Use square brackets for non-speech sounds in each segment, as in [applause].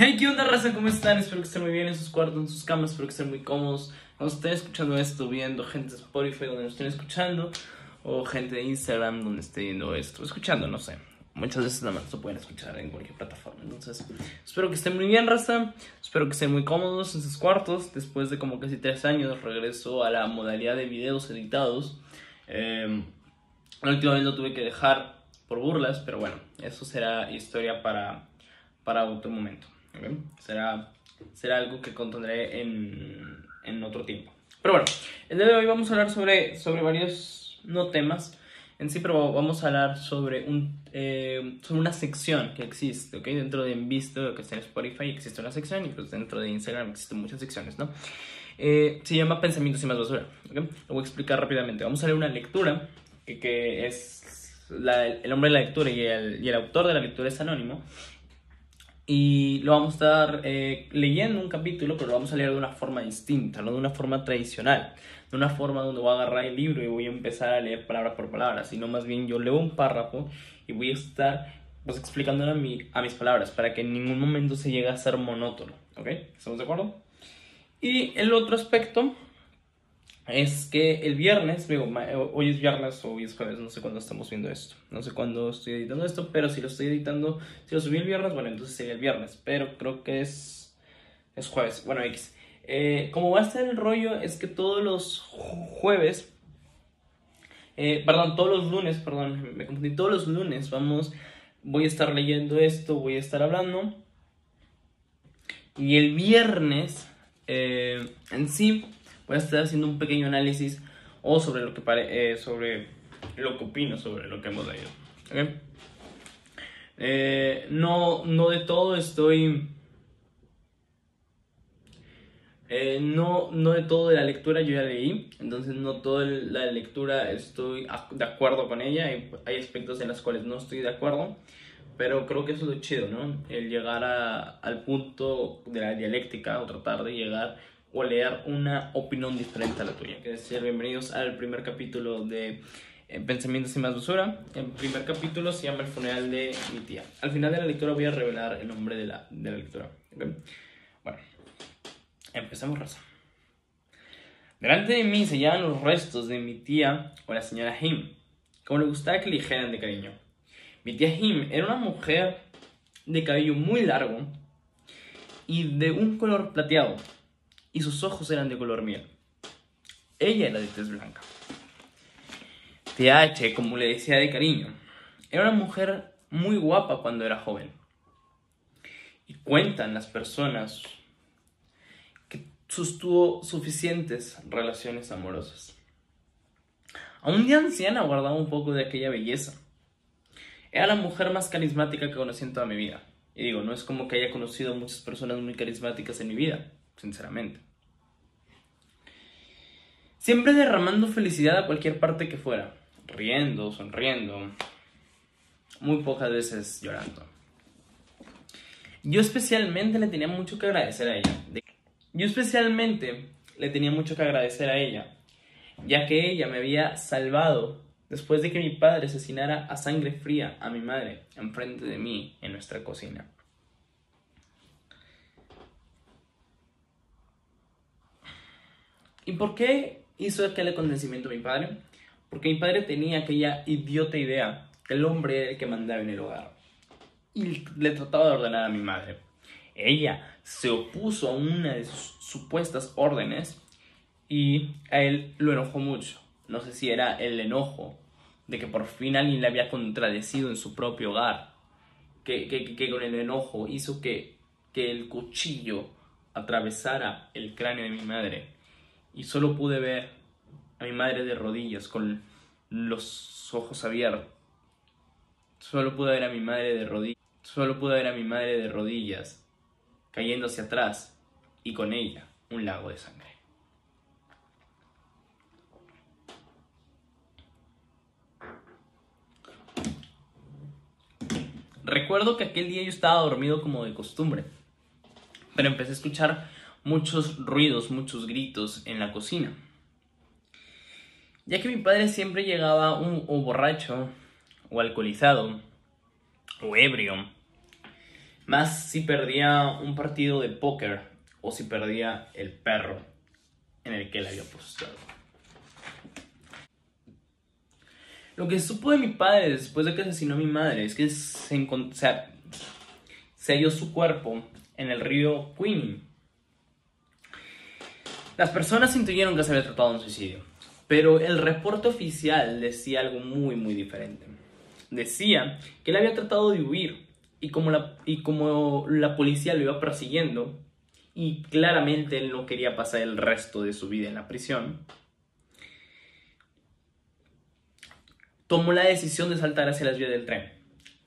Hey, ¿qué onda, raza? ¿Cómo están? Espero que estén muy bien en sus cuartos, en sus camas, espero que estén muy cómodos. Cuando estén escuchando esto, viendo gente de Spotify donde nos estén escuchando, o gente de Instagram donde esté viendo esto, escuchando, no sé. Muchas veces nada más lo pueden escuchar en cualquier plataforma. Entonces, espero que estén muy bien, raza. Espero que estén muy cómodos en sus cuartos. Después de como casi tres años, regreso a la modalidad de videos editados. Eh, la última vez lo tuve que dejar por burlas, pero bueno, eso será historia para, para otro momento. Será, será algo que contendré en, en otro tiempo. Pero bueno, el día de hoy vamos a hablar sobre, sobre varios, no temas en sí, pero vamos a hablar sobre, un, eh, sobre una sección que existe, ¿ok? Dentro de Envisto, que está en Spotify, existe una sección y pues dentro de Instagram existen muchas secciones, ¿no? Eh, se llama Pensamientos y más basura, ¿ok? Lo voy a explicar rápidamente. Vamos a leer una lectura que, que es la- el nombre de la lectura y el, y el autor de la lectura es anónimo. Y lo vamos a estar eh, leyendo un capítulo, pero lo vamos a leer de una forma distinta, no de una forma tradicional, de una forma donde voy a agarrar el libro y voy a empezar a leer palabra por palabra, sino más bien yo leo un párrafo y voy a estar pues explicándolo a, mi, a mis palabras para que en ningún momento se llegue a ser monótono, ¿ok? ¿Estamos de acuerdo? Y el otro aspecto es que el viernes, digo, ma- hoy es viernes o hoy es jueves, no sé cuándo estamos viendo esto, no sé cuándo estoy editando esto, pero si lo estoy editando, si lo subí el viernes, bueno, entonces sería el viernes, pero creo que es, es jueves, bueno, X. Eh, como va a estar el rollo, es que todos los ju- jueves, eh, perdón, todos los lunes, perdón, me confundí, todos los lunes vamos, voy a estar leyendo esto, voy a estar hablando, y el viernes, eh, en sí, voy a estar haciendo un pequeño análisis o sobre lo que pare- eh, sobre lo que opino sobre lo que hemos leído. ¿ok? Eh, no, no de todo estoy. eh, no, no de todo de la lectura yo ya leí, entonces no toda la lectura estoy de acuerdo con ella, hay, hay aspectos en los cuales no estoy de acuerdo, pero creo que eso es lo chido, ¿no? El llegar a- al punto de la dialéctica o tratar de llegar o leer una opinión diferente a la tuya. Que decir, bienvenidos al primer capítulo de eh, Pensamientos y más basura. El primer capítulo se llama El funeral de mi tía. Al final de la lectura voy a revelar el nombre de la, de la lectura. ¿ok? Bueno, empecemos, raza. Delante de mí se hallaban los restos de mi tía o la señora Him, como le gustaba que le dijeran de cariño. Mi tía Him era una mujer de cabello muy largo y de un color plateado, y sus ojos eran de color miel. Ella era de tez blanca. TH, como le decía de cariño, era una mujer muy guapa cuando era joven. Y cuentan las personas que sostuvo suficientes relaciones amorosas. Aún de anciana guardaba un poco de aquella belleza. Era la mujer más carismática que conocí en toda mi vida. Y digo, no es como que haya conocido muchas personas muy carismáticas en mi vida, sinceramente. Siempre derramando felicidad a cualquier parte que fuera, riendo, sonriendo, muy pocas veces llorando. Yo especialmente le tenía mucho que agradecer a ella. Yo especialmente le tenía mucho que agradecer a ella, ya que ella me había salvado después de que mi padre asesinara a sangre fría a mi madre enfrente de mí en nuestra cocina. ¿Y por qué hizo aquel acontecimiento mi padre? Porque mi padre tenía aquella idiota idea que el hombre era el que mandaba en el hogar. Y le trataba de ordenar a mi madre. Ella se opuso a una de sus supuestas órdenes y a él lo enojó mucho. No sé si era el enojo de que por fin alguien le había contradecido en su propio hogar. Que, con el enojo hizo que el cuchillo atravesara el cráneo de mi madre. Y solo pude ver a mi madre de rodillas con los ojos abiertos. Solo pude ver a mi madre de rodillas. Solo pude ver a mi madre de rodillas cayendo hacia atrás y con ella un lago de sangre. Recuerdo que aquel día yo estaba dormido como de costumbre, pero empecé a escuchar muchos ruidos, muchos gritos en la cocina. Ya que mi padre siempre llegaba un, o borracho, o alcoholizado, o ebrio, Más si perdía un partido de póker o si perdía el perro en el que él había apostado. Lo que supo de mi padre después de que asesinó a mi madre es que se, se halló su cuerpo en el río Queenie. Las personas intuyeron que se había tratado de un suicidio, pero el reporte oficial decía algo muy, muy diferente. Decía que él había tratado de huir y como la, y como la policía lo iba persiguiendo y claramente él no quería pasar el resto de su vida en la prisión, tomó la decisión de saltar hacia las vías del tren.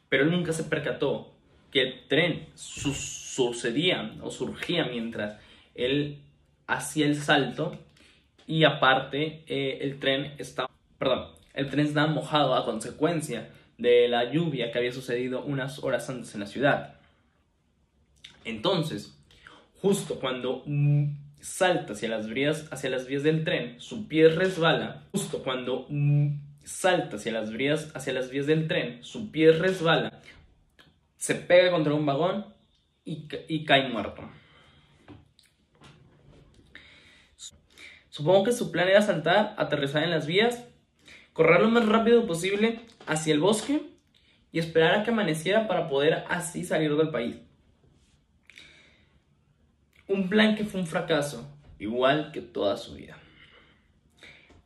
Pero él nunca se percató que el tren sucedía o surgía mientras él hacía el salto y aparte eh, el tren estaba, perdón, el tren estaba mojado a consecuencia de la lluvia que había sucedido unas horas antes en la ciudad. Entonces, justo cuando mm, salta hacia las vías, hacia las vías del tren, su pie resbala, justo cuando mm, salta hacia las vías, hacia las vías del tren, su pie resbala, se pega contra un vagón y cae muerto. Supongo que su plan era saltar, aterrizar en las vías, correr lo más rápido posible hacia el bosque y esperar a que amaneciera para poder así salir del país. Un plan que fue un fracaso, igual que toda su vida.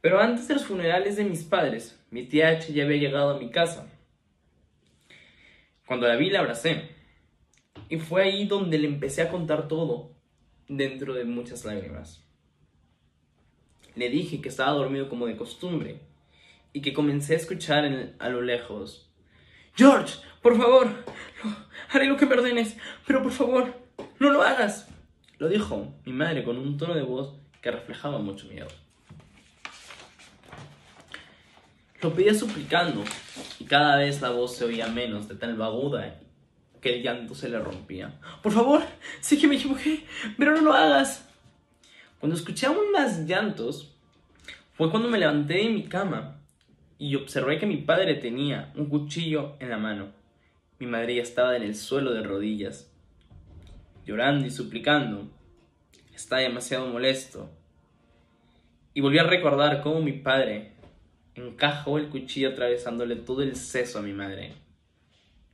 Pero antes de los funerales de mis padres, mi tía H ya había llegado a mi casa. Cuando la vi la abracé. Y fue ahí donde le empecé a contar todo, dentro de muchas lágrimas. Le dije que estaba dormido como de costumbre y que comencé a escuchar a lo lejos. George, por favor, haré lo que me ordenes, pero por favor, no lo hagas. Lo dijo mi madre con un tono de voz que reflejaba mucho miedo. Lo pedía suplicando y cada vez la voz se oía menos de tan aguda que el llanto se le rompía. Por favor, sé que me equivoqué, pero no lo hagas. Cuando escuché aún más llantos, fue cuando me levanté de mi cama y observé que mi padre tenía un cuchillo en la mano. Mi madre ya estaba en el suelo de rodillas, llorando y suplicando. Está demasiado molesto. Y volví a recordar cómo mi padre encajó el cuchillo atravesándole todo el seso a mi madre,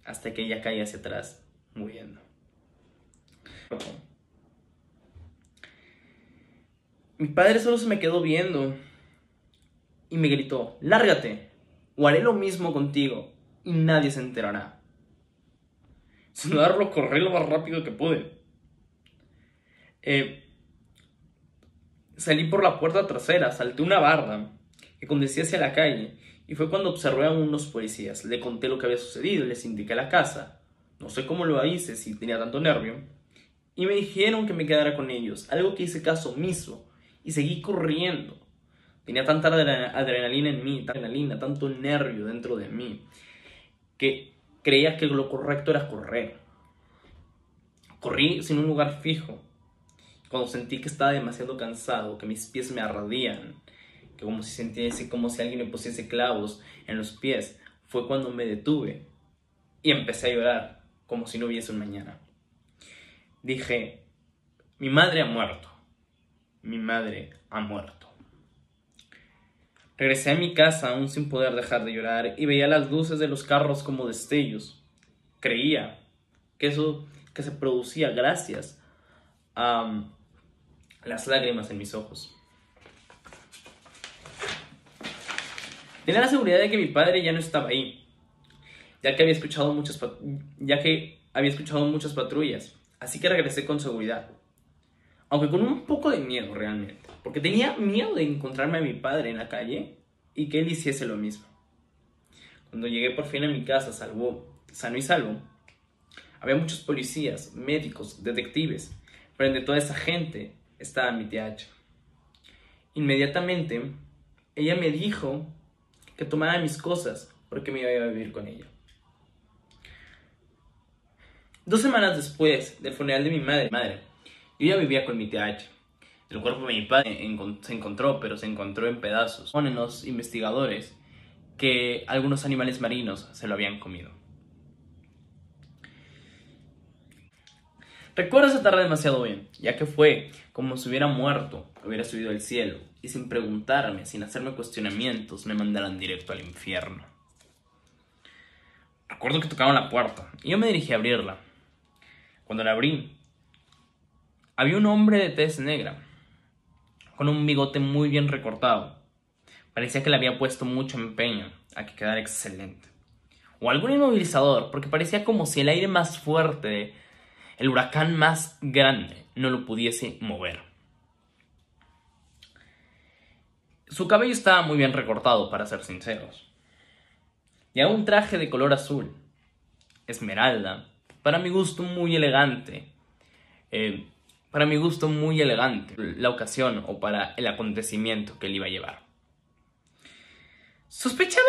hasta que ella caía hacia atrás, muriendo. Mi padre solo se me quedó viendo y me gritó, lárgate, o haré lo mismo contigo y nadie se enterará. Sin darlo, corrí lo más rápido que pude. Eh, salí por la puerta trasera, salté una barda que conducía hacia la calle y fue cuando observé a unos policías. Le conté lo que había sucedido, les indiqué la casa. No sé cómo lo hice si tenía tanto nervio. Y me dijeron que me quedara con ellos, algo que hice caso omiso y seguí corriendo. Tenía tanta adrenalina en mí, adrenalina, tanto nervio dentro de mí, que creía que lo correcto era correr. Corrí sin un lugar fijo. Cuando sentí que estaba demasiado cansado, que mis pies me ardían, que como si sintiese como si alguien me pusiese clavos en los pies, fue cuando me detuve y empecé a llorar como si no hubiese un mañana. Dije, mi madre ha muerto. Mi madre ha muerto. Regresé a mi casa aún sin poder dejar de llorar y veía las luces de los carros como destellos. Creía que eso que se producía gracias a um, las lágrimas en mis ojos. Tenía la seguridad de que mi padre ya no estaba ahí, ya que había escuchado muchas, ya que había escuchado muchas patrullas, así que regresé con seguridad. Aunque con un poco de miedo realmente. Porque tenía miedo de encontrarme a mi padre en la calle y que él hiciese lo mismo. Cuando llegué por fin a mi casa, salvo, sano y salvo, había muchos policías, médicos, detectives, pero entre toda esa gente estaba mi tía H. Inmediatamente, ella me dijo que tomara mis cosas porque me iba a vivir con ella. Dos semanas después del funeral de mi madre, madre yo ya vivía con mi tía. El cuerpo de mi padre se encontró, pero se encontró en pedazos. Ponen los investigadores que algunos animales marinos se lo habían comido. Recuerdo esa tarde demasiado bien, ya que fue como si hubiera muerto, hubiera subido al cielo, y sin preguntarme, sin hacerme cuestionamientos, me mandaran directo al infierno. Recuerdo que tocaron la puerta, y yo me dirigí a abrirla. Cuando la abrí, había un hombre de tez negra, con un bigote muy bien recortado. Parecía que le había puesto mucho empeño a que quedara excelente. O algún inmovilizador, porque parecía como si el aire más fuerte el huracán más grande no lo pudiese mover. Su cabello estaba muy bien recortado, para ser sinceros. Y un traje de color azul, esmeralda, para mi gusto muy elegante. Eh, para mi gusto muy elegante la ocasión o para el acontecimiento que él iba a llevar. Sospechaba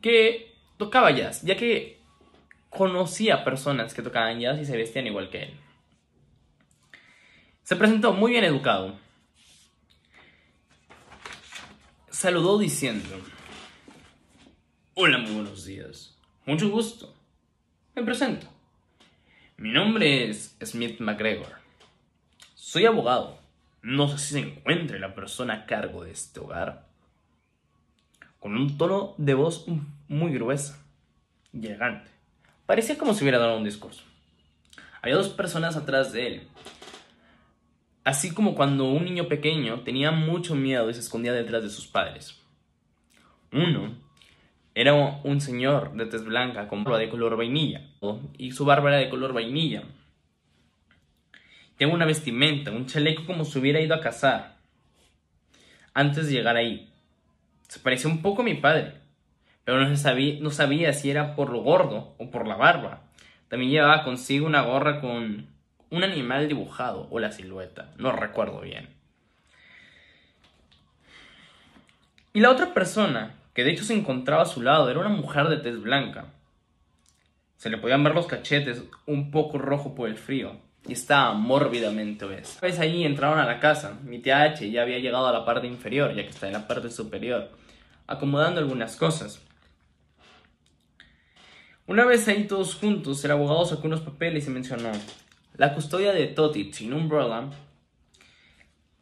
que tocaba jazz, ya que conocía personas que tocaban jazz y se vestían igual que él. Se presentó muy bien educado. Saludó diciendo, Hola, muy buenos días. Mucho gusto. Me presento. Mi nombre es Smith McGregor. Soy abogado. No sé si se encuentre la persona a cargo de este hogar. Con un tono de voz muy gruesa y elegante. Parecía como si hubiera dado un discurso. Había dos personas atrás de él. Así como cuando un niño pequeño tenía mucho miedo y se escondía detrás de sus padres. Uno era un señor de tez blanca con barba de color vainilla y su barba era de color vainilla. Tenía una vestimenta, un chaleco como si hubiera ido a cazar antes de llegar ahí. Se parecía un poco a mi padre pero no, sabía, sabía si era por lo gordo o por la barba. También llevaba consigo una gorra con un animal dibujado o la silueta, no recuerdo bien. Y la otra persona, que de hecho se encontraba a su lado, era una mujer de tez blanca. Se le podían ver los cachetes un poco rojo por el frío y estaba mórbidamente obesa. Una vez ahí entraron a la casa, mi tía H ya había llegado a la parte inferior, ya que está en la parte superior, acomodando algunas cosas. Una vez ahí todos juntos, el abogado sacó unos papeles y mencionó, la custodia de Toti sin Umbrella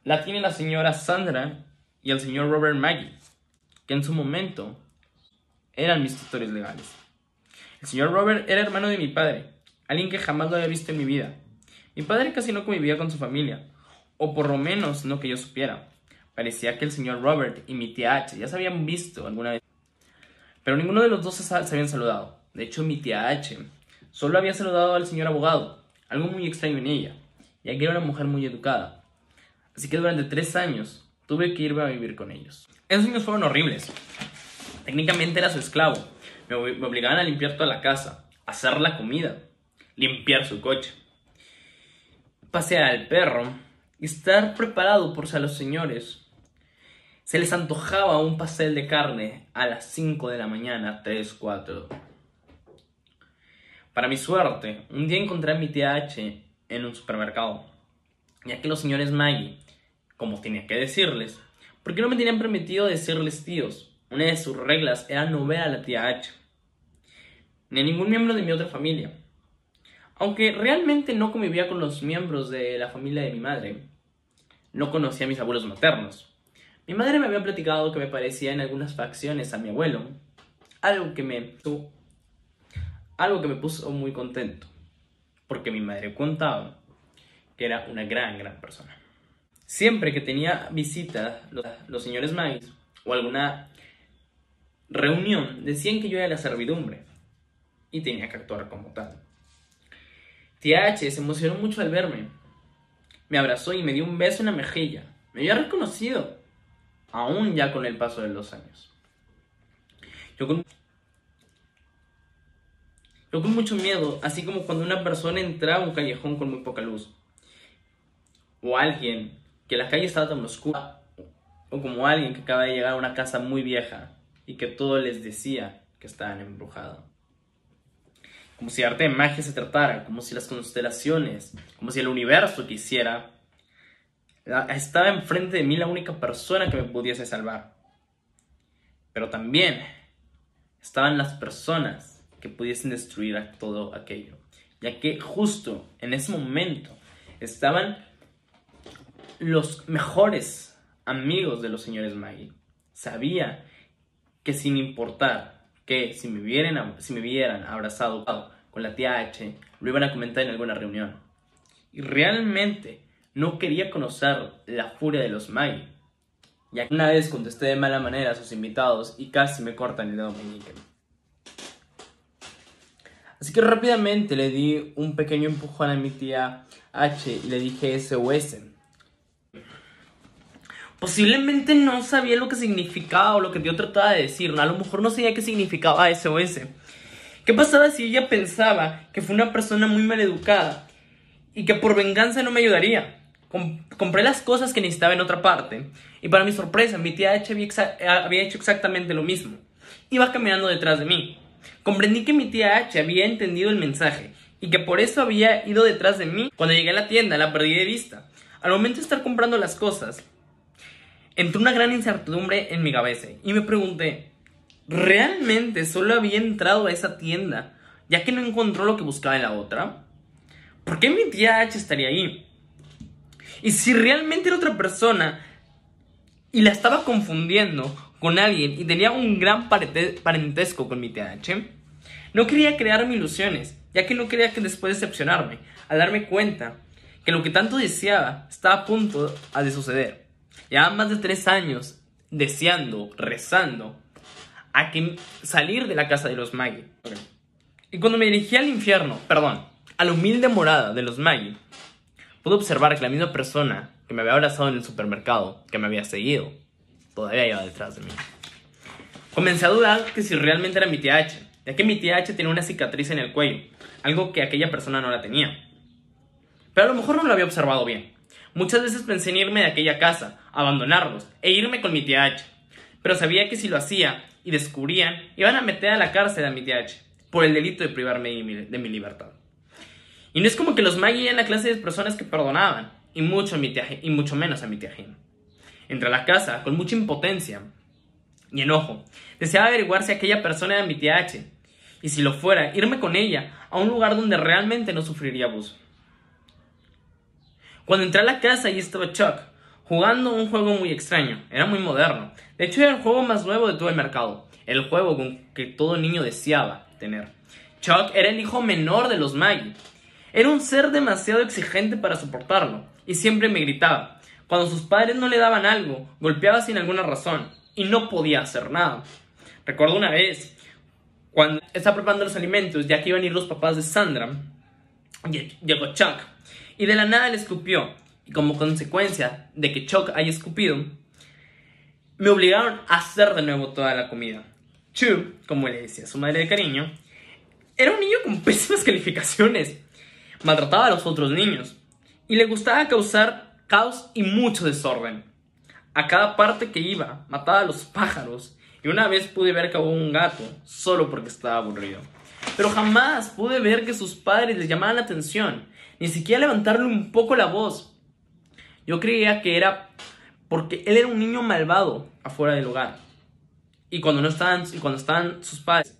la tiene la señora Sandra y el señor Robert Maggie, que en su momento eran mis tutores legales. El señor Robert era hermano de mi padre, alguien que jamás lo había visto en mi vida. Mi padre casi no convivía con su familia, o por lo menos no que yo supiera. Parecía que el señor Robert y mi tía H ya se habían visto alguna vez, pero ninguno de los dos se habían saludado. De hecho, mi tía H solo había saludado al señor abogado, algo muy extraño en ella, ya que era una mujer muy educada. Así que durante tres años tuve que irme a vivir con ellos. Esos años fueron horribles. Técnicamente era su esclavo. Me, obligaban a limpiar toda la casa, hacer la comida, limpiar su coche, pasear al perro y estar preparado por a los señores se les antojaba un pastel de carne a las 5 de la mañana, 3, 4. Para mi suerte, un día encontré a mi tía H en un supermercado, ya que los señores Maggie, como tenía que decirles, porque no me tenían permitido decirles tíos. Una de sus reglas era no ver a la tía H, ni a ningún miembro de mi otra familia. Aunque realmente no convivía con los miembros de la familia de mi madre, no conocía a mis abuelos maternos. Mi madre me había platicado que me parecía en algunas facciones a mi abuelo, algo que me algo que me puso muy contento, porque mi madre contaba que era una gran, gran persona. Siempre que tenía visita los, señores Magis o alguna reunión, decían que yo era la servidumbre y tenía que actuar como tal. Tía H se emocionó mucho al verme. Me abrazó y me dio un beso en la mejilla. Me había reconocido, aún ya con el paso de los años. Yo con yo con mucho miedo, así como cuando una persona entraba a un callejón con muy poca luz. O alguien que la calle estaba tan oscura. O como alguien que acaba de llegar a una casa muy vieja y que todo les decía que estaban embrujados. Como si arte de magia se tratara, como si las constelaciones, como si el universo quisiera. Estaba enfrente de mí la única persona que me pudiese salvar. Pero también estaban las personas que pudiesen destruir todo aquello, ya que justo en ese momento estaban los mejores amigos de los señores Maggie. Sabía que sin importar que si me, vieran, si me vieran abrazado con la tía H, lo iban a comentar en alguna reunión. Y realmente no quería conocer la furia de los Maggie. Ya que una vez contesté de mala manera a sus invitados y casi me cortan el dedo meñique. Así que rápidamente le di un pequeño empujón a mi tía H y le dije SOS. Posiblemente no sabía lo que significaba o lo que yo trataba de decir. A lo mejor no sabía qué significaba SOS. ¿Qué pasaba si ella pensaba que fue una persona muy mal educada y que por venganza no me ayudaría? compré las cosas que necesitaba en otra parte y para mi sorpresa mi tía H había hecho exactamente lo mismo. Iba caminando detrás de mí. Comprendí que mi tía H había entendido el mensaje y que por eso había ido detrás de mí. Cuando llegué a la tienda la perdí de vista. Al momento de estar comprando las cosas, entró una gran incertidumbre en mi cabeza y me pregunté, ¿realmente solo había entrado a esa tienda ya que no encontró lo que buscaba en la otra? ¿Por qué mi tía H estaría ahí? Y si realmente era otra persona y la estaba confundiendo con alguien y tenía un gran parentesco con mi TH, no quería crearme ilusiones, ya que no quería que después decepcionarme, al darme cuenta que lo que tanto deseaba estaba a punto de suceder. Llevaba más de tres años deseando, rezando, a que salir de la casa de los Maggie. Y cuando me dirigí al infierno, perdón, a la humilde morada de los Maggie, pude observar que la misma persona que me había abrazado en el supermercado, que me había seguido, todavía iba detrás de mí. Comencé a dudar que si realmente era mi tía H, ya que mi tía H tenía una cicatriz en el cuello, algo que aquella persona no la tenía. Pero a lo mejor no lo había observado bien. Muchas veces pensé en irme de aquella casa, abandonarlos e irme con mi tía H. Pero sabía que si lo hacía y descubrían, iban a meter a la cárcel a mi tía H por el delito de privarme de mi libertad. Y no es como que los Maggie eran la clase de personas que perdonaban, y mucho, a mi tía, y mucho menos a mi tía Jim. Entré a la casa con mucha impotencia y enojo. Deseaba averiguar si aquella persona era mi tía H. Y si lo fuera, irme con ella a un lugar donde realmente no sufriría abuso. Cuando entré a la casa y estaba Chuck, jugando un juego muy extraño. Era muy moderno. De hecho, era el juego más nuevo de todo el mercado. El juego que todo niño deseaba tener. Chuck era el hijo menor de los Maggie. Era un ser demasiado exigente para soportarlo, y siempre me gritaba. Cuando sus padres no le daban algo, golpeaba sin alguna razón y no podía hacer nada. Recuerdo una vez, cuando estaba preparando los alimentos, ya que iban a ir los papás de Sandra, llegó Chuck y de la nada le escupió. Y como consecuencia de que Chuck haya escupido, me obligaron a hacer de nuevo toda la comida. Chu, como le decía su madre de cariño, era un niño con pésimas [laughs] calificaciones. Maltrataba a los otros niños y le gustaba causar caos y mucho desorden. A cada parte que iba, mataba a los pájaros y una vez pude ver que hubo un gato solo porque estaba aburrido. Pero jamás pude ver que sus padres les llamaran la atención, ni siquiera levantarle un poco la voz. Yo creía que era porque él era un niño malvado afuera del hogar. Y cuando no estaban, y cuando estaban sus padres,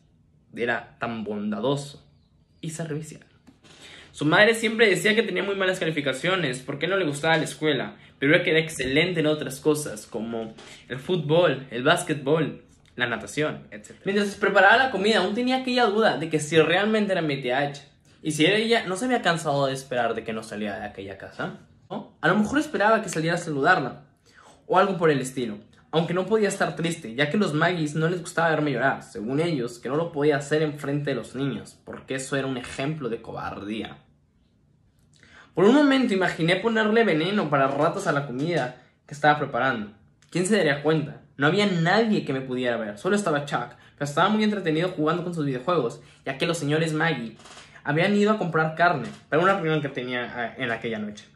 era tan bondadoso y servicial. Su madre siempre decía que tenía muy malas calificaciones porque no le gustaba la escuela, pero era que era excelente en otras cosas como el fútbol, el básquetbol, la natación, etc. Mientras preparaba la comida, aún tenía aquella duda de que si realmente era mi y si era ella, no se había cansado de esperar de que no saliera de aquella casa. A lo mejor esperaba que saliera a saludarla o algo por el estilo. Aunque no podía estar triste, ya que los Maggies no les gustaba verme llorar, según ellos, que no lo podía hacer en frente de los niños, porque eso era un ejemplo de cobardía. Por un momento imaginé ponerle veneno para ratas a la comida que estaba preparando. ¿Quién se daría cuenta? No había nadie que me pudiera ver, solo estaba Chuck, pero estaba muy entretenido jugando con sus videojuegos, ya que los señores Maggie habían ido a comprar carne para una reunión que tenía eh, en aquella noche.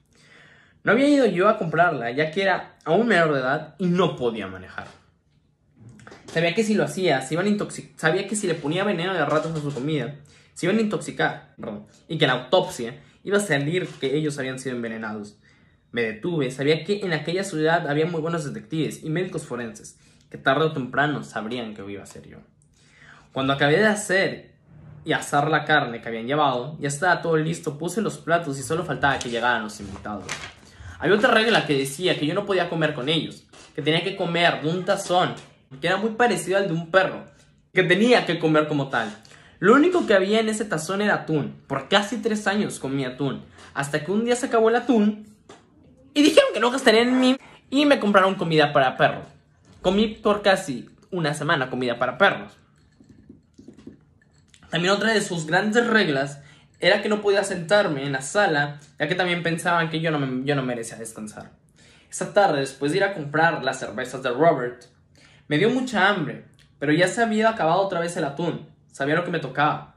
No había ido yo a comprarla, ya que era aún menor de edad y no podía manejar. Sabía que si lo hacía, se iban a. Sabía que si le ponía veneno de ratas a su comida, se iban a intoxicar. Y que la autopsia iba a salir que ellos habían sido envenenados. Me detuve, sabía que en aquella ciudad había muy buenos detectives y médicos forenses, que tarde o temprano sabrían que iba a ser yo. Cuando acabé de hacer y asar la carne que habían llevado, ya estaba todo listo, puse los platos y solo faltaba que llegaran los invitados. Había otra regla que decía que yo no podía comer con ellos, que tenía que comer de un tazón, que era muy parecido al de un perro, que tenía que comer como tal. Lo único que había en ese tazón era atún. Por casi tres años comí atún, hasta que un día se acabó el atún y dijeron que no gastarían en mí y me compraron comida para perros. Comí por casi una semana comida para perros. También otra de sus grandes reglas era que no podía sentarme en la sala, ya que también pensaban que yo no, yo no merecía descansar. Esa tarde, después de ir a comprar las cervezas de Robert, me dio mucha hambre, pero ya se había acabado otra vez el atún. Sabía lo que me tocaba.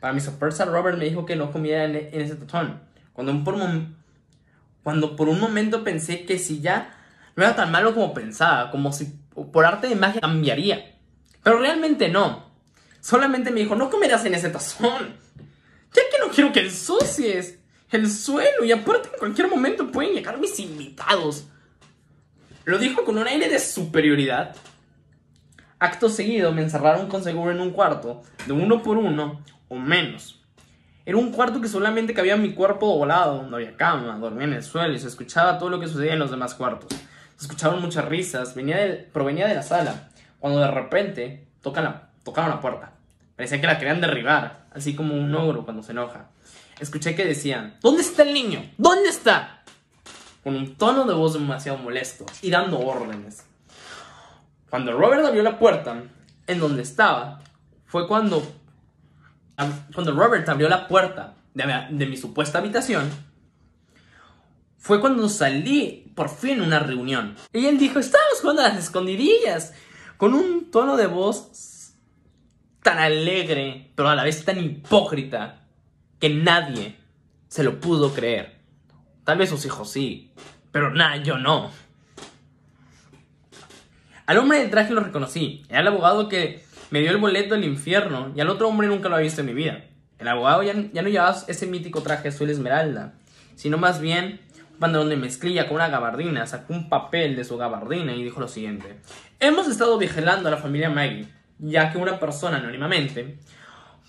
Para mi sorpresa, Robert me dijo que no comiera en, ese tatón. Cuando por, cuando por un momento pensé que si ya no era tan malo como pensaba, como si por arte de magia cambiaría. Pero realmente no. Solamente me dijo, no comerás en ese tazón. Ya que no quiero que ensucies el suelo y aparte en cualquier momento pueden llegar mis invitados. Lo dijo con un aire de superioridad. Acto seguido me encerraron con seguro en un cuarto, de uno por uno o menos. Era un cuarto que solamente cabía mi cuerpo volado, no había cama, dormía en el suelo y se escuchaba todo lo que sucedía en los demás cuartos. Se escuchaban muchas risas, venía provenía de la sala, cuando de repente tocan la, tocaron la puerta. Parecía que la querían derribar, así como un ogro cuando se enoja. Escuché que decían, ¿Dónde está el niño? ¿Dónde está? Con un tono de voz demasiado molesto y dando órdenes. Cuando Robert abrió la puerta en donde estaba, fue cuando, cuando Robert abrió la puerta de, mi supuesta habitación, fue cuando salí por fin una reunión. Y él dijo, estamos jugando a las escondidillas, con un tono de voz tan alegre, pero a la vez tan hipócrita, que nadie se lo pudo creer. Tal vez sus hijos sí, pero nada, yo no. Al hombre del traje lo reconocí. Era el abogado que me dio el boleto del infierno y al otro hombre nunca lo había visto en mi vida. El abogado ya, no llevaba ese mítico traje azul esmeralda, sino más bien un pantalón de mezclilla con una gabardina. Sacó un papel de su gabardina y dijo lo siguiente. Hemos estado vigilando a la familia Maggie, ya que una persona anónimamente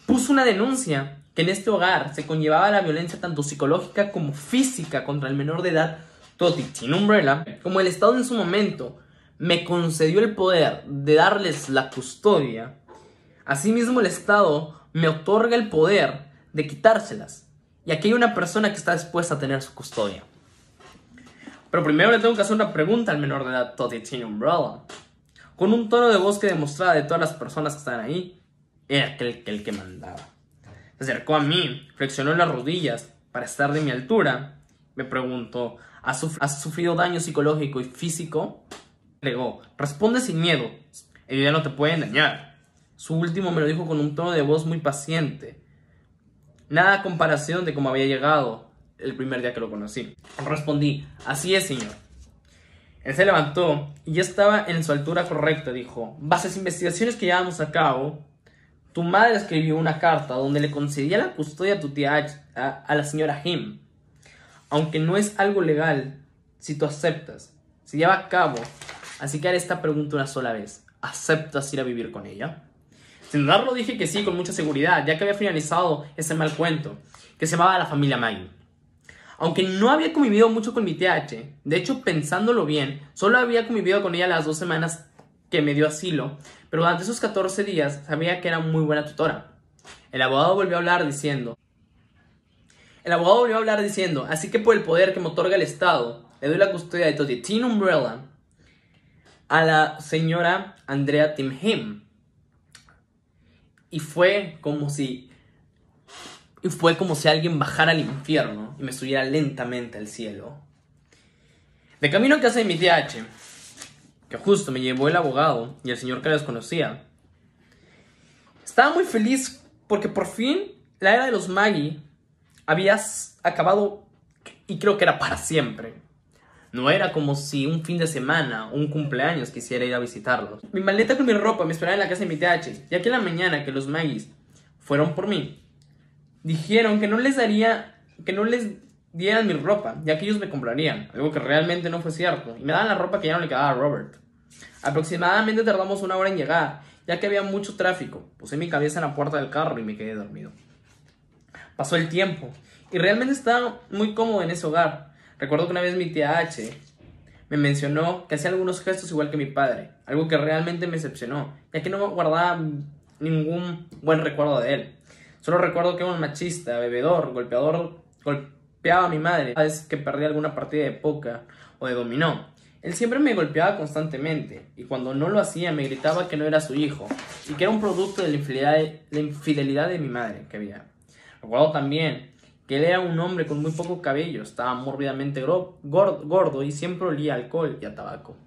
puso una denuncia que en este hogar se conllevaba la violencia tanto psicológica como física contra el menor de edad Toti Tin Umbrella, como el Estado en su momento me concedió el poder de darles la custodia, asimismo el Estado me otorga el poder de quitárselas. Y aquí hay una persona que está dispuesta a tener su custodia. Pero primero le tengo que hacer una pregunta al menor de edad, Toddy Teen Umbrella. Con un tono de voz que demostraba de todas las personas que estaban ahí, era aquel el que mandaba. Se acercó a mí, flexionó las rodillas para estar de mi altura. Me preguntó, ¿has, ¿has sufrido daño psicológico y físico? agregó, responde sin miedo, el idea no te puede engañar. Su último me lo dijo con un tono de voz muy paciente. Nada a comparación de cómo había llegado el primer día que lo conocí. Respondí, así es, señor. Él se levantó y ya estaba en su altura correcta. Dijo, bases investigaciones que llevamos a cabo, tu madre escribió una carta donde le concedía la custodia a tu tía a, la señora Him. Aunque no es algo legal, si tú aceptas, se lleva a cabo Así que haré esta pregunta una sola vez. ¿Aceptas ir a vivir con ella? Sin dudarlo dije que sí con mucha seguridad, ya que había finalizado ese mal cuento, que se llamaba La familia Maggie. Aunque no había convivido mucho con mi TH, de hecho pensándolo bien, solo había convivido con ella las dos semanas que me dio asilo, pero durante esos 14 días sabía que era muy buena tutora. El abogado volvió a hablar diciendo, el abogado volvió a hablar diciendo, así que por el poder que me otorga el Estado, le doy la custodia de Toti Teen Umbrella a la señora Andrea Timhim. Y fue como si. Y fue como si alguien bajara al infierno y me subiera lentamente al cielo. De camino a casa de mi tía H, que justo me llevó el abogado y el señor que la desconocía, estaba muy feliz porque por fin la era de los Maggie había acabado y creo que era para siempre. No era como si un fin de semana o un cumpleaños quisiera ir a visitarlos. Mi maleta con mi ropa me esperaba en la casa de mi TH, y aquí en la mañana que los Maggies fueron por mí, dijeron que no les daría, que no les dieran mi ropa, ya que ellos me comprarían, algo que realmente no fue cierto, y me daban la ropa que ya no le quedaba a Robert. Aproximadamente tardamos una hora en llegar, ya que había mucho tráfico. Puse mi cabeza en la puerta del carro y me quedé dormido. Pasó el tiempo y realmente estaba muy cómodo en ese hogar. Recuerdo que una vez mi tía H me mencionó que hacía algunos gestos igual que mi padre, algo que realmente me decepcionó, ya que no guardaba ningún buen recuerdo de él. Solo recuerdo que era un machista, bebedor, golpeador, golpeaba a mi madre cada vez que perdía alguna partida de póker o de dominó. Él siempre me golpeaba constantemente y cuando no lo hacía me gritaba que no era su hijo y que era un producto de la infidelidad de, la infidelidad de mi madre que había. Recuerdo también que él era un hombre con muy poco cabello, estaba mórbidamente gordo y siempre olía alcohol y a tabaco.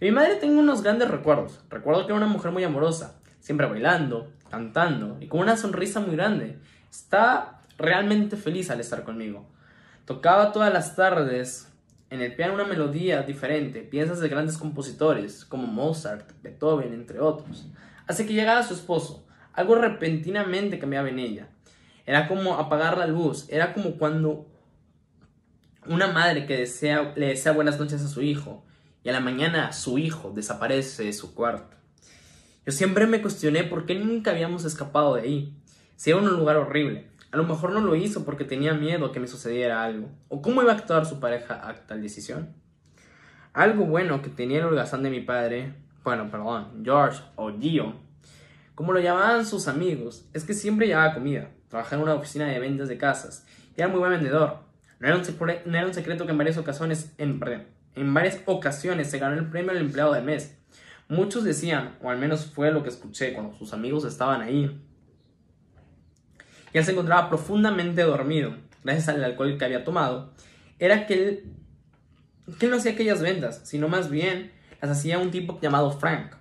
De mi madre tengo unos grandes recuerdos. Recuerdo que era una mujer muy amorosa, siempre bailando, cantando y con una sonrisa muy grande. Estaba realmente feliz al estar conmigo. Tocaba todas las tardes en el piano una melodía diferente, piezas de grandes compositores como Mozart, Beethoven, entre otros. Hace que llegara su esposo. Algo repentinamente cambiaba en ella. Era como apagar la luz, era como cuando una madre que desea, le desea buenas noches a su hijo y a la mañana su hijo desaparece de su cuarto. Yo siempre me cuestioné por qué nunca habíamos escapado de ahí. Si era un lugar horrible. A lo mejor no lo hizo porque tenía miedo que me sucediera algo. ¿O cómo iba a actuar su pareja a tal decisión? Algo bueno que tenía el holgazán de mi padre, bueno, perdón, George o Gio, como lo llamaban sus amigos, es que siempre llevaba comida. Trabajaba en una oficina de ventas de casas era muy buen vendedor. No era un, secreto que en varias ocasiones, en, en varias ocasiones se ganó el premio al empleado del mes. Muchos decían, o al menos fue lo que escuché cuando sus amigos estaban ahí, y él se encontraba profundamente dormido, gracias al alcohol que había tomado, era que él, que no hacía aquellas ventas, sino más bien las hacía un tipo llamado Frank.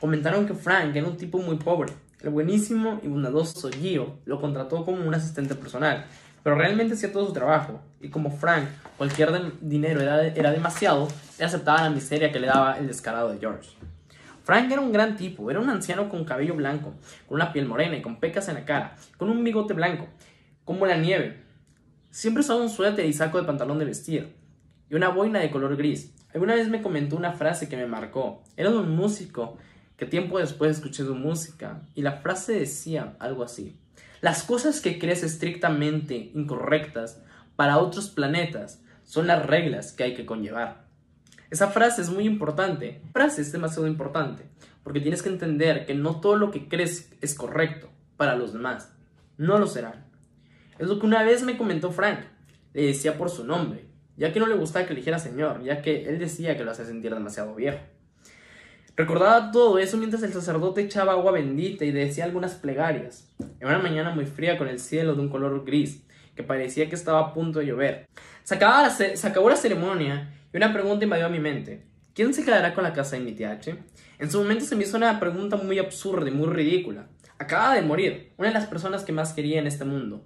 Comentaron que Frank era un tipo muy pobre, el buenísimo y bondadoso Gio lo contrató como un asistente personal, pero realmente hacía todo su trabajo, y como Frank cualquier dinero era, era demasiado, él aceptaba la miseria que le daba el descarado de George. Frank era un gran tipo, era un anciano con cabello blanco, con una piel morena y con pecas en la cara, con un bigote blanco, como la nieve. Siempre usaba un suéter y saco de pantalón de vestir, y una boina de color gris. Alguna vez me comentó una frase que me marcó. Era de un músico que tiempo después escuché su música y la frase decía algo así. Las cosas que crees estrictamente incorrectas para otros planetas son las reglas que hay que conllevar. Esa frase es muy importante. La frase es demasiado importante porque tienes que entender que no todo lo que crees es correcto para los demás. No lo será. Es lo que una vez me comentó Frank. Le decía por su nombre, ya que no le gustaba que le dijera señor, ya que él decía que lo hacía sentir demasiado viejo. Recordaba todo eso mientras el sacerdote echaba agua bendita y decía algunas plegarias. En una mañana muy fría con el cielo de un color gris, que parecía que estaba a punto de llover. Se, se acabó la ceremonia y una pregunta invadió mi mente. ¿Quién se quedará con la casa de mi tía H? En su momento se me hizo una pregunta muy absurda y muy ridícula. Acaba de morir, una de las personas que más quería en este mundo.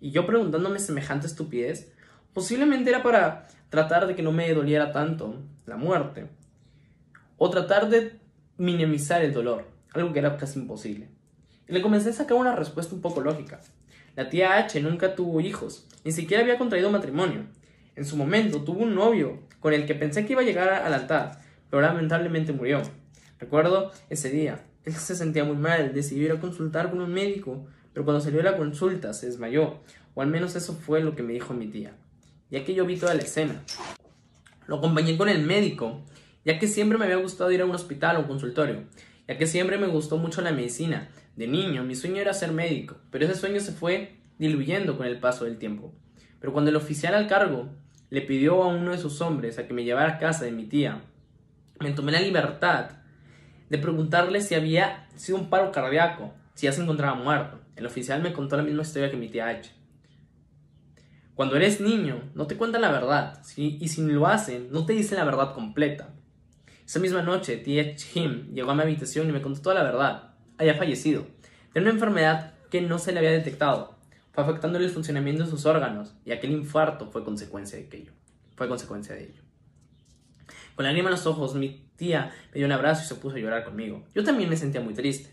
Y yo preguntándome semejante estupidez, posiblemente era para tratar de que no me doliera tanto la muerte o tratar de minimizar el dolor, algo que era casi imposible. Y le comencé a sacar una respuesta un poco lógica. La tía H nunca tuvo hijos, ni siquiera había contraído matrimonio. En su momento tuvo un novio con el que pensé que iba a llegar al altar, pero lamentablemente murió. Recuerdo ese día. Él se sentía muy mal, decidió ir a consultar con un médico, pero cuando salió de la consulta se desmayó, o al menos eso fue lo que me dijo mi tía, ya que yo vi toda la escena. Lo acompañé con el médico ya que siempre me había gustado ir a un hospital o un consultorio, ya que siempre me gustó mucho la medicina. De niño, mi sueño era ser médico, pero ese sueño se fue diluyendo con el paso del tiempo. Pero cuando el oficial al cargo le pidió a uno de sus hombres a que me llevara a casa de mi tía, me tomé la libertad de preguntarle si había sido un paro cardíaco, si ya se encontraba muerto. El oficial me contó la misma historia que mi tía H. Cuando eres niño, no te cuentan la verdad, y si lo hacen, no te dicen la verdad completa. Esa misma noche, T.H. Him llegó a mi habitación y me contó toda la verdad. Había fallecido. Tenía una enfermedad que no se le había detectado. Fue afectándole el funcionamiento de sus órganos y aquel infarto fue consecuencia de aquello. Fue consecuencia de ello. Con lágrimas en los ojos, mi tía me dio un abrazo y se puso a llorar conmigo. Yo también me sentía muy triste,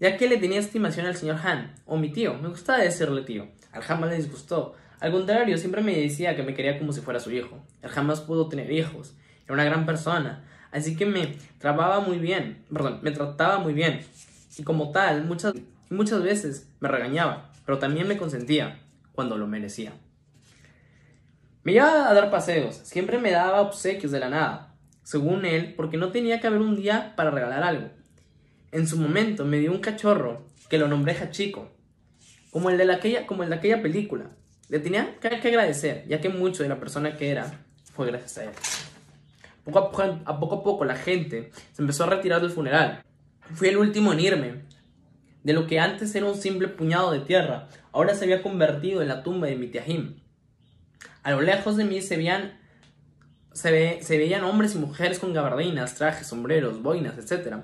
ya que le tenía estimación al señor Han, o mi tío. Me gustaba decirle tío. Al jamás le disgustó. Al contrario, siempre me decía que me quería como si fuera su hijo. Él jamás pudo tener hijos. Era una gran persona así que me trataba muy bien, perdón, me trataba muy bien. Y como tal, muchas, muchas veces me regañaba, pero también me consentía cuando lo merecía. Me llevaba a dar paseos, siempre me daba obsequios de la nada, según él, porque no tenía que haber un día para regalar algo. En su momento me dio un cachorro que lo nombré Hachiko, como el de, aquella, como el de aquella película. Le tenía que, agradecer, ya que mucho de la persona que era fue gracias a él. Poco a, poco, a poco a poco la gente se empezó a retirar del funeral. Fui el último en irme. De lo que antes era un simple puñado de tierra, ahora se había convertido en la tumba de mi Jim. A lo lejos de mí se veían, se, se veían hombres y mujeres con gabardinas, trajes, sombreros, boinas, etc.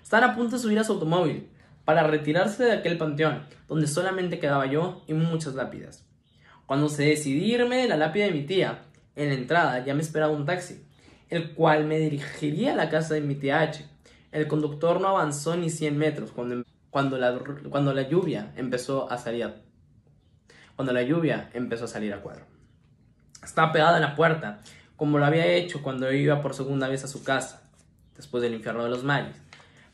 Estaban a punto de subir a su automóvil para retirarse de aquel panteón, donde solamente quedaba yo y muchas lápidas. Cuando se decidí irme de la lápida de mi tía, en la entrada ya me esperaba un taxi, el cual me dirigiría a la casa de mi tía H. El conductor no avanzó ni 100 metros cuando, cuando, la, cuando la lluvia empezó a salir cuando la lluvia empezó a salir a cuadro. Estaba pegada en la puerta, como lo había hecho cuando iba por segunda vez a su casa, después del infierno de los males.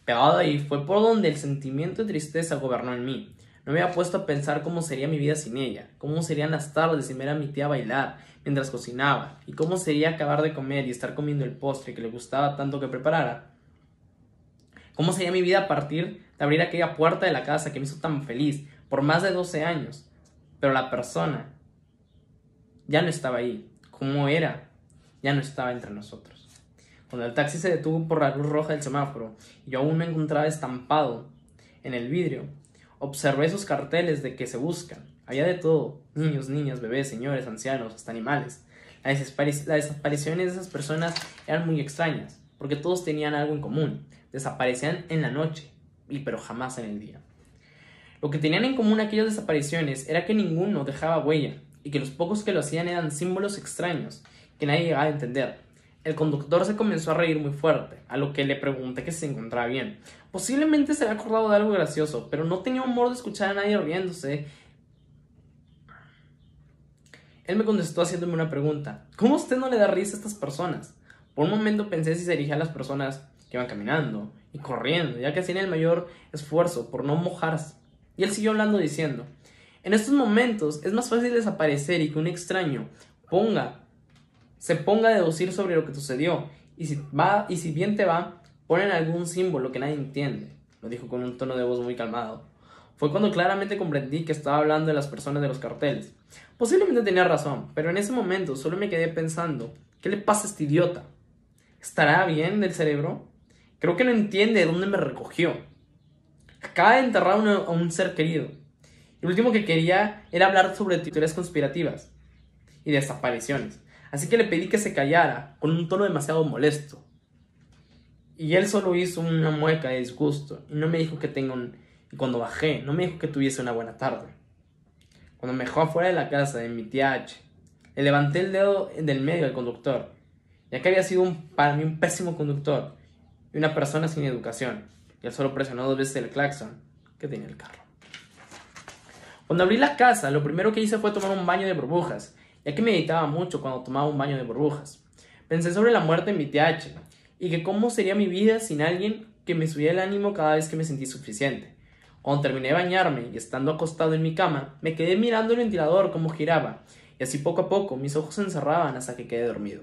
Pegado ahí fue por donde el sentimiento de tristeza gobernó en mí. No me había puesto a pensar cómo sería mi vida sin ella, cómo serían las tardes sin ver a mi tía bailar mientras cocinaba, y cómo sería acabar de comer y estar comiendo el postre que le gustaba tanto que preparara. Cómo sería mi vida a partir de abrir aquella puerta de la casa que me hizo tan feliz por más de 12 años. Pero la persona ya no estaba ahí. Como era, ya no estaba entre nosotros. Cuando el taxi se detuvo por la luz roja del semáforo y yo aún me encontraba estampado en el vidrio, Observé esos carteles de que se buscan. Había de todo, niños, niñas, bebés, señores, ancianos, hasta animales. Las, desapariciones de esas personas eran muy extrañas, porque todos tenían algo en común. Desaparecían en la noche, y pero jamás en el día. Lo que tenían en común aquellas desapariciones era que ninguno dejaba huella, y que los pocos que lo hacían eran símbolos extraños, que nadie llegaba a entender. El conductor se comenzó a reír muy fuerte, a lo que le pregunté que se encontraba bien. Posiblemente se había acordado de algo gracioso, pero no tenía humor de escuchar a nadie riéndose. Él me contestó haciéndome una pregunta. ¿Cómo usted no le da risa a estas personas? Por un momento pensé si se dirigía a las personas que iban caminando y corriendo, ya que hacían el mayor esfuerzo por no mojarse. Y él siguió hablando diciendo, en estos momentos es más fácil desaparecer y que un extraño ponga se ponga a deducir sobre lo que sucedió. Y si, va, y si bien te va, ponen algún símbolo que nadie entiende. Lo dijo con un tono de voz muy calmado. Fue cuando claramente comprendí que estaba hablando de las personas de los carteles. Posiblemente tenía razón, pero en ese momento solo me quedé pensando, ¿qué le pasa a este idiota? ¿Estará bien del cerebro? Creo que no entiende de dónde me recogió. Acaba de enterrar a un ser querido. Lo último que quería era hablar sobre teorías conspirativas y desapariciones. Así que le pedí que se callara, con un tono demasiado molesto. Y él solo hizo una mueca de disgusto y no me dijo que tenga un... Y cuando bajé, no me dijo que tuviese una buena tarde. Cuando me dejó afuera de la casa de mi tía H, le levanté el dedo del medio al conductor, ya que había sido un, para mí un pésimo conductor y una persona sin educación. Y él solo presionó dos veces el claxon que tenía el carro. Cuando abrí la casa, lo primero que hice fue tomar un baño de burbujas ya que meditaba mucho cuando tomaba un baño de burbujas. Pensé sobre la muerte en mi TH y que cómo sería mi vida sin alguien que me subiera el ánimo cada vez que me sentí suficiente. Cuando terminé de bañarme y estando acostado en mi cama, me quedé mirando el ventilador como giraba, y así poco a poco mis ojos se encerraban hasta que quedé dormido.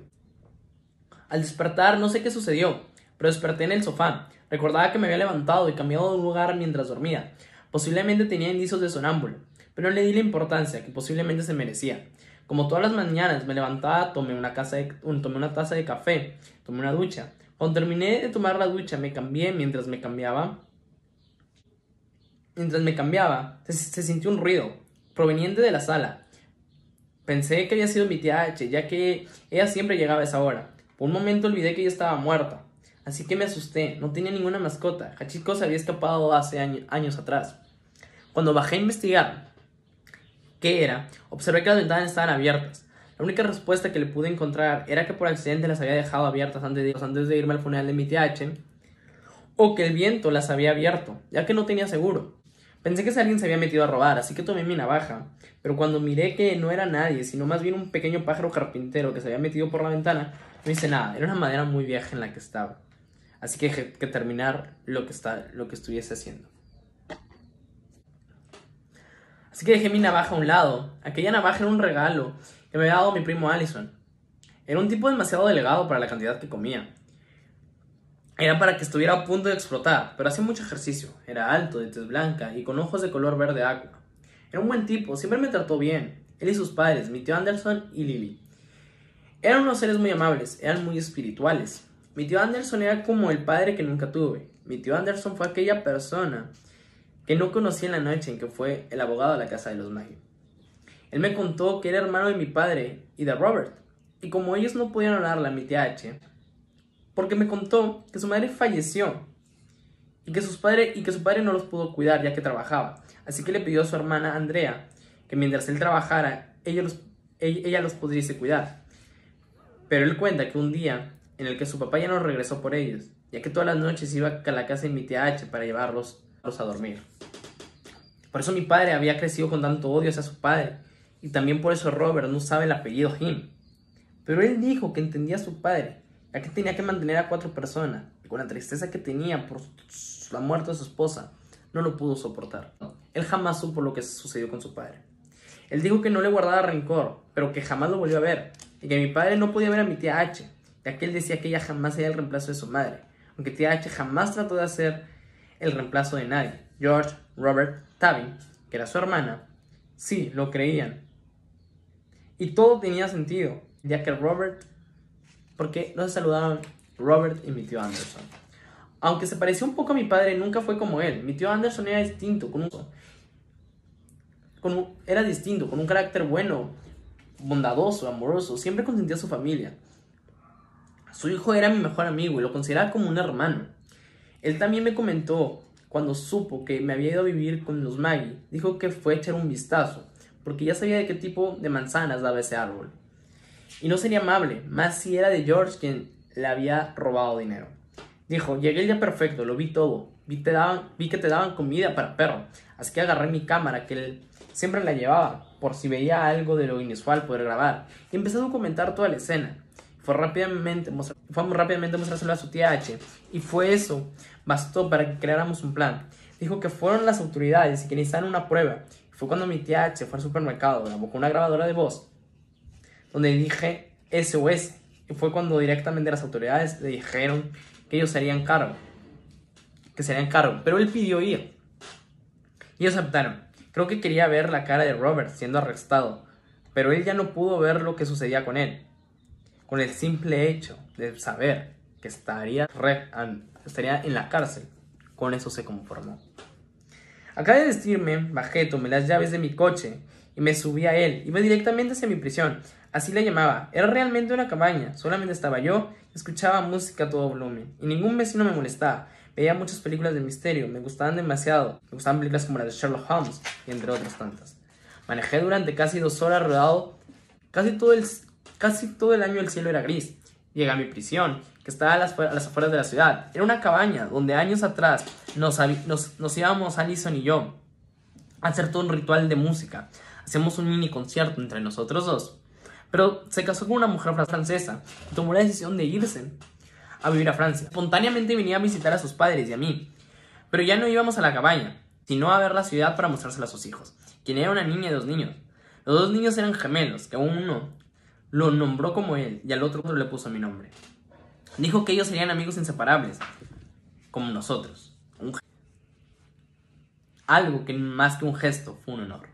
Al despertar no sé qué sucedió, pero desperté en el sofá. Recordaba que me había levantado y cambiado de lugar mientras dormía. Posiblemente tenía indicios de sonámbulo, pero no le di la importancia que posiblemente se merecía. Como todas las mañanas me levantaba, tomé una, taza de café, tomé una ducha. Cuando terminé de tomar la ducha, me cambié mientras me cambiaba. Mientras me cambiaba, se, sintió un ruido proveniente de la sala. Pensé que había sido mi tía H, ya que ella siempre llegaba a esa hora. Por un momento olvidé que ella estaba muerta. Así que me asusté, no tenía ninguna mascota. Hachiko se había escapado hace años atrás. Cuando bajé a investigar, ¿Qué era? Observé que las ventanas estaban abiertas. La única respuesta que le pude encontrar era que por accidente las había dejado abiertas antes de, irme al funeral de mi TH, o que el viento las había abierto, ya que no tenía seguro. Pensé que alguien se había metido a robar, así que tomé mi navaja, pero cuando miré que no era nadie, sino más bien un pequeño pájaro carpintero que se había metido por la ventana, no hice nada, era una madera muy vieja en la que estaba. Así que dejé que terminar lo que, está, lo que estuviese haciendo. Así que dejé mi navaja a un lado. Aquella navaja era un regalo que me había dado mi primo Allison. Era un tipo demasiado delegado para la cantidad que comía. Era para que estuviera a punto de explotar, pero hacía mucho ejercicio. Era alto, de tez blanca y con ojos de color verde agua. Era un buen tipo, siempre me trató bien. Él y sus padres, mi tío Anderson y Lily. Eran unos seres muy amables, eran muy espirituales. Mi tío Anderson era como el padre que nunca tuve. Mi tío Anderson fue aquella persona que no conocí en la noche en que fue el abogado de la casa de los Maggie. Él me contó que era hermano de mi padre y de Robert, y como ellos no podían hablarle a mi tía H, porque me contó que su madre falleció y que, sus padres, y que su padre no los pudo cuidar ya que trabajaba, así que le pidió a su hermana Andrea que mientras él trabajara, ella los, ella los pudiese cuidar. Pero él cuenta que un día en el que su papá ya no regresó por ellos, ya que todas las noches iba a la casa de mi tía H para llevarlos a dormir. Por eso mi padre había crecido con tanto odio hacia su padre, y también por eso Robert no sabe el apellido Jim. Pero él dijo que entendía a su padre, ya que tenía que mantener a cuatro personas, y con la tristeza que tenía por la muerte de su esposa, no lo pudo soportar. Él jamás supo lo que sucedió con su padre. Él dijo que no le guardaba rencor, pero que jamás lo volvió a ver, y que mi padre no podía ver a mi tía H, ya que él decía que ella jamás sería el reemplazo de su madre, aunque tía H jamás trató de hacer el reemplazo de nadie. George, Robert, Tabby, que era su hermana, sí, lo creían. Y todo tenía sentido, ya que Robert, porque no se saludaban Robert y mi tío Anderson. Aunque se pareció un poco a mi padre, nunca fue como él. Mi tío Anderson era distinto, con un, con era distinto, con un carácter bueno, bondadoso, amoroso, siempre consentía a su familia. Su hijo era mi mejor amigo y lo consideraba como un hermano. Él también me comentó cuando supo que me había ido a vivir con los Maggie, dijo que fue a echar un vistazo, porque ya sabía de qué tipo de manzanas daba ese árbol. Y no sería amable, más si era de George quien le había robado dinero. Dijo, llegué el día perfecto, lo vi todo, vi, te daban, vi que te daban comida para perro, así que agarré mi cámara, que él siempre la llevaba, por si veía algo de lo inusual poder grabar, y empecé a documentar toda la escena. Fue rápidamente, fue rápidamente mostrárselo a su tía H, y fue eso bastó para que creáramos un plan. Dijo que fueron las autoridades y que necesitaban una prueba. Fue cuando mi tía H fue al supermercado, grabó con una grabadora de voz, donde dije SOS. Y fue cuando directamente las autoridades le dijeron que ellos serían cargo. Que serían cargo. Pero él pidió ir. Y ellos aceptaron. Creo que quería ver la cara de Robert siendo arrestado. Pero él ya no pudo ver lo que sucedía con él. Con el simple hecho de saber que estaría estaría en la cárcel. Con eso se conformó. Acabé de vestirme, bajé, tomé las llaves de mi coche y me subí a él. Iba directamente hacia mi prisión. Así la llamaba. Era realmente una cabaña. Solamente estaba yo, escuchaba música a todo volumen. Y ningún vecino me molestaba. Veía muchas películas de misterio, me gustaban demasiado. Me gustaban películas como las de Sherlock Holmes y entre otras tantas. Manejé durante casi dos horas rodado. Casi todo el, casi todo el año el cielo era gris. Llegué a mi prisión que estaba a las, afueras de la ciudad. Era una cabaña donde años atrás nos, nos, íbamos Alison y yo a hacer todo un ritual de música. Hacíamos un mini concierto entre nosotros dos. Pero se casó con una mujer francesa y tomó la decisión de irse a vivir a Francia. Espontáneamente venía a visitar a sus padres y a mí. Pero ya no íbamos a la cabaña, sino a ver la ciudad para mostrársela a sus hijos, quien era una niña y dos niños. Los dos niños eran gemelos, que uno lo nombró como él y al otro le puso mi nombre. Dijo que ellos serían amigos inseparables, como nosotros. Algo que más que un gesto fue un honor.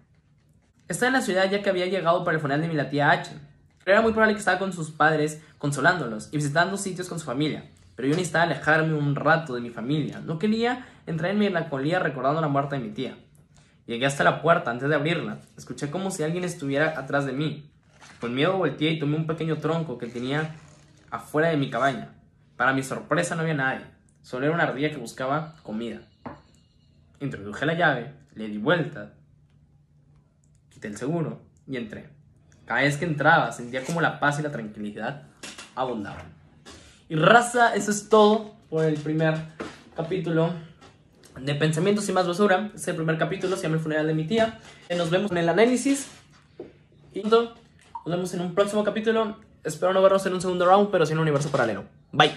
Estaba en la ciudad ya que había llegado para el funeral de mi tía H. Pero era muy probable que estaba con sus padres consolándolos y visitando sitios con su familia. Pero yo necesitaba alejarme un rato de mi familia. No quería entrar en melancolía recordando la muerte de mi tía. Llegué hasta la puerta antes de abrirla. Escuché como si alguien estuviera atrás de mí. Con miedo volteé y tomé un pequeño tronco que tenía afuera de mi cabaña. Para mi sorpresa no había nadie, solo era una ardilla que buscaba comida. Introduje la llave, le di vuelta, quité el seguro y entré. Cada vez que entraba sentía como la paz y la tranquilidad abundaban. Y raza, eso es todo por el primer capítulo de Pensamientos y más basura. Es el primer capítulo, se llama El funeral de mi tía. Nos vemos en el análisis. Y nos vemos en un próximo capítulo. Espero no vernos en un segundo round, pero sí en un universo paralelo. Bye.